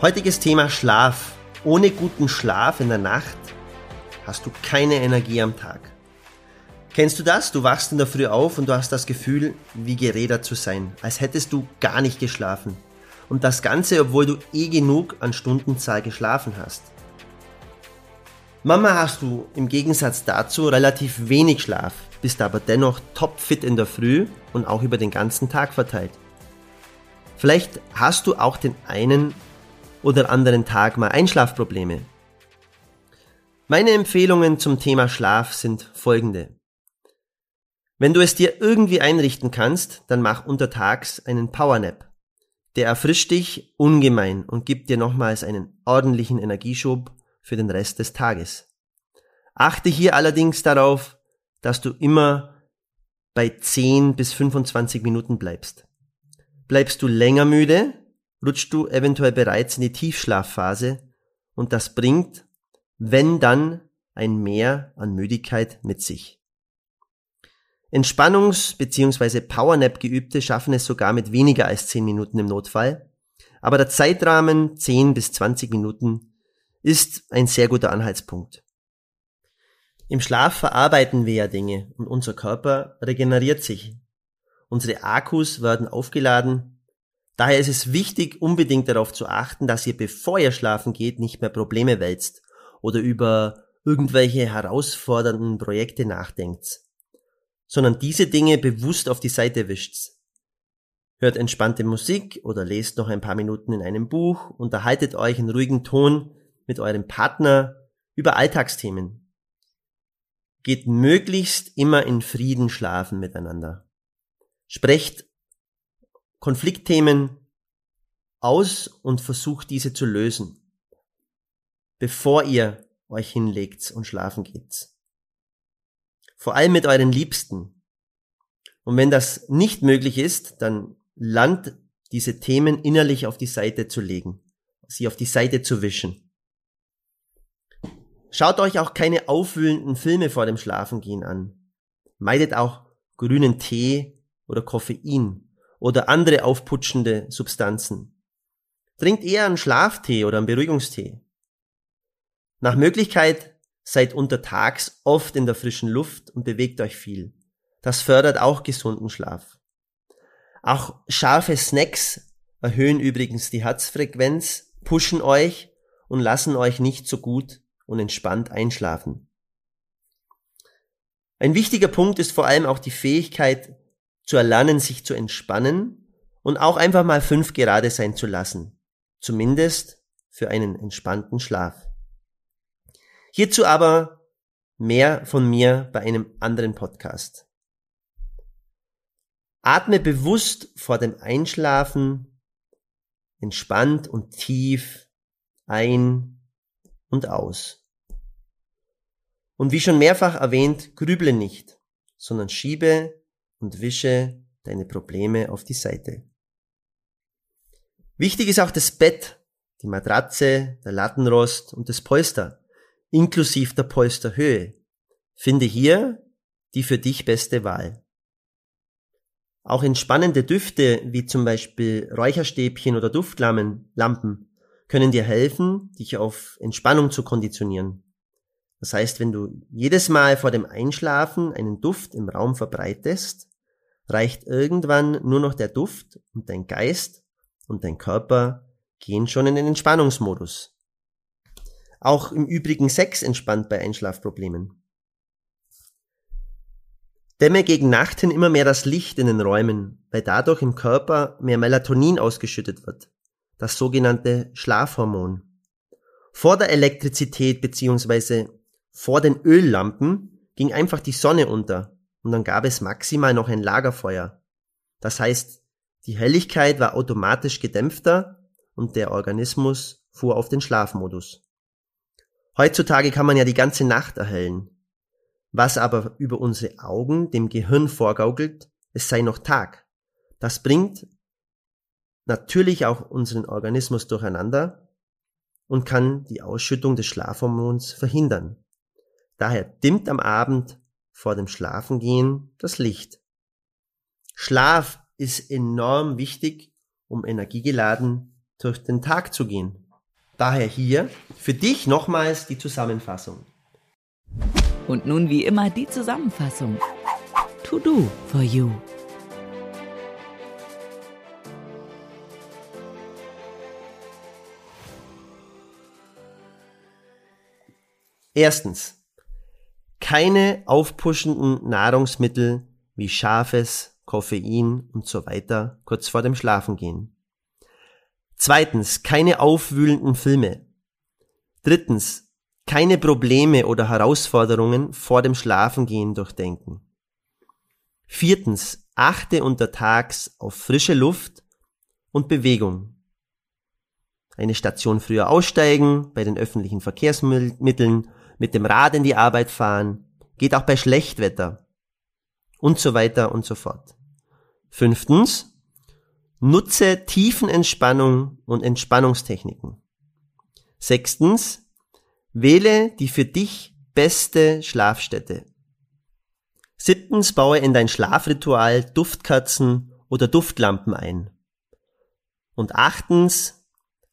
Heutiges Thema Schlaf. Ohne guten Schlaf in der Nacht hast du keine Energie am Tag. Kennst du das? Du wachst in der Früh auf und du hast das Gefühl, wie gerädert zu sein, als hättest du gar nicht geschlafen. Und das Ganze, obwohl du eh genug an Stundenzahl geschlafen hast. Mama hast du im Gegensatz dazu relativ wenig Schlaf, bist aber dennoch topfit in der Früh und auch über den ganzen Tag verteilt. Vielleicht hast du auch den einen oder anderen Tag mal Einschlafprobleme. Meine Empfehlungen zum Thema Schlaf sind folgende. Wenn du es dir irgendwie einrichten kannst, dann mach untertags einen Powernap. Der erfrischt dich ungemein und gibt dir nochmals einen ordentlichen Energieschub für den Rest des Tages. Achte hier allerdings darauf, dass du immer bei 10 bis 25 Minuten bleibst. Bleibst du länger müde, rutschst du eventuell bereits in die Tiefschlafphase und das bringt, wenn dann, ein Mehr an Müdigkeit mit sich. Entspannungs- bzw. Powernap-Geübte schaffen es sogar mit weniger als 10 Minuten im Notfall, aber der Zeitrahmen 10 bis 20 Minuten ist ein sehr guter Anhaltspunkt. Im Schlaf verarbeiten wir ja Dinge und unser Körper regeneriert sich. Unsere Akkus werden aufgeladen Daher ist es wichtig, unbedingt darauf zu achten, dass ihr, bevor ihr schlafen geht, nicht mehr Probleme wälzt oder über irgendwelche herausfordernden Projekte nachdenkt, sondern diese Dinge bewusst auf die Seite wischt. Hört entspannte Musik oder lest noch ein paar Minuten in einem Buch, unterhaltet euch in ruhigem Ton mit eurem Partner über Alltagsthemen. Geht möglichst immer in Frieden schlafen miteinander. Sprecht Konfliktthemen aus und versucht diese zu lösen, bevor ihr euch hinlegt und schlafen geht. Vor allem mit euren Liebsten. Und wenn das nicht möglich ist, dann lernt diese Themen innerlich auf die Seite zu legen, sie auf die Seite zu wischen. Schaut euch auch keine aufwühlenden Filme vor dem Schlafengehen an. Meidet auch grünen Tee oder Koffein oder andere aufputschende Substanzen. Trinkt eher einen Schlaftee oder einen Beruhigungstee. Nach Möglichkeit seid untertags oft in der frischen Luft und bewegt euch viel. Das fördert auch gesunden Schlaf. Auch scharfe Snacks erhöhen übrigens die Herzfrequenz, pushen euch und lassen euch nicht so gut und entspannt einschlafen. Ein wichtiger Punkt ist vor allem auch die Fähigkeit, zu erlernen, sich zu entspannen und auch einfach mal fünf gerade sein zu lassen. Zumindest für einen entspannten Schlaf. Hierzu aber mehr von mir bei einem anderen Podcast. Atme bewusst vor dem Einschlafen entspannt und tief ein und aus. Und wie schon mehrfach erwähnt, grüble nicht, sondern schiebe und wische deine Probleme auf die Seite. Wichtig ist auch das Bett, die Matratze, der Lattenrost und das Polster, inklusive der Polsterhöhe. Finde hier die für dich beste Wahl. Auch entspannende Düfte wie zum Beispiel Räucherstäbchen oder Duftlampen können dir helfen, dich auf Entspannung zu konditionieren. Das heißt, wenn du jedes Mal vor dem Einschlafen einen Duft im Raum verbreitest, reicht irgendwann nur noch der Duft und dein Geist und dein Körper gehen schon in den Entspannungsmodus. Auch im Übrigen Sex entspannt bei Einschlafproblemen. Dämme gegen Nacht hin immer mehr das Licht in den Räumen, weil dadurch im Körper mehr Melatonin ausgeschüttet wird, das sogenannte Schlafhormon. Vor der Elektrizität bzw. vor den Öllampen ging einfach die Sonne unter und dann gab es maximal noch ein Lagerfeuer. Das heißt, die Helligkeit war automatisch gedämpfter und der Organismus fuhr auf den Schlafmodus. Heutzutage kann man ja die ganze Nacht erhellen. Was aber über unsere Augen dem Gehirn vorgaukelt, es sei noch Tag. Das bringt natürlich auch unseren Organismus durcheinander und kann die Ausschüttung des Schlafhormons verhindern. Daher dimmt am Abend vor dem Schlafengehen das Licht. Schlaf ist enorm wichtig, um energiegeladen durch den Tag zu gehen. Daher hier für dich nochmals die Zusammenfassung. Und nun wie immer die Zusammenfassung. To do for you. Erstens. Keine aufpuschenden Nahrungsmittel wie scharfes, Koffein und so weiter kurz vor dem Schlafengehen. Zweitens, keine aufwühlenden Filme. Drittens, keine Probleme oder Herausforderungen vor dem Schlafengehen durchdenken. Viertens, achte untertags auf frische Luft und Bewegung. Eine Station früher aussteigen, bei den öffentlichen Verkehrsmitteln mit dem Rad in die Arbeit fahren, geht auch bei Schlechtwetter und so weiter und so fort. Fünftens, nutze Tiefenentspannung und Entspannungstechniken. Sechstens, wähle die für dich beste Schlafstätte. Siebtens, baue in dein Schlafritual Duftkatzen oder Duftlampen ein. Und achtens,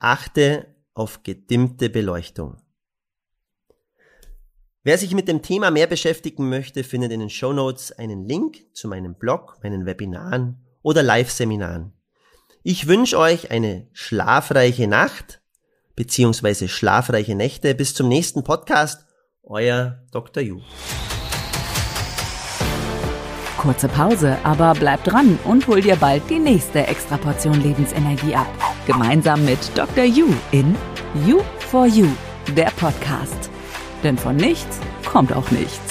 achte auf gedimmte Beleuchtung. Wer sich mit dem Thema mehr beschäftigen möchte, findet in den Show Notes einen Link zu meinem Blog, meinen Webinaren oder Live-Seminaren. Ich wünsche euch eine schlafreiche Nacht beziehungsweise schlafreiche Nächte. Bis zum nächsten Podcast. Euer Dr. Yu. Kurze Pause, aber bleib dran und hol dir bald die nächste Extraportion Lebensenergie ab. Gemeinsam mit Dr. Yu in You for You, der Podcast. Denn von nichts kommt auch nichts.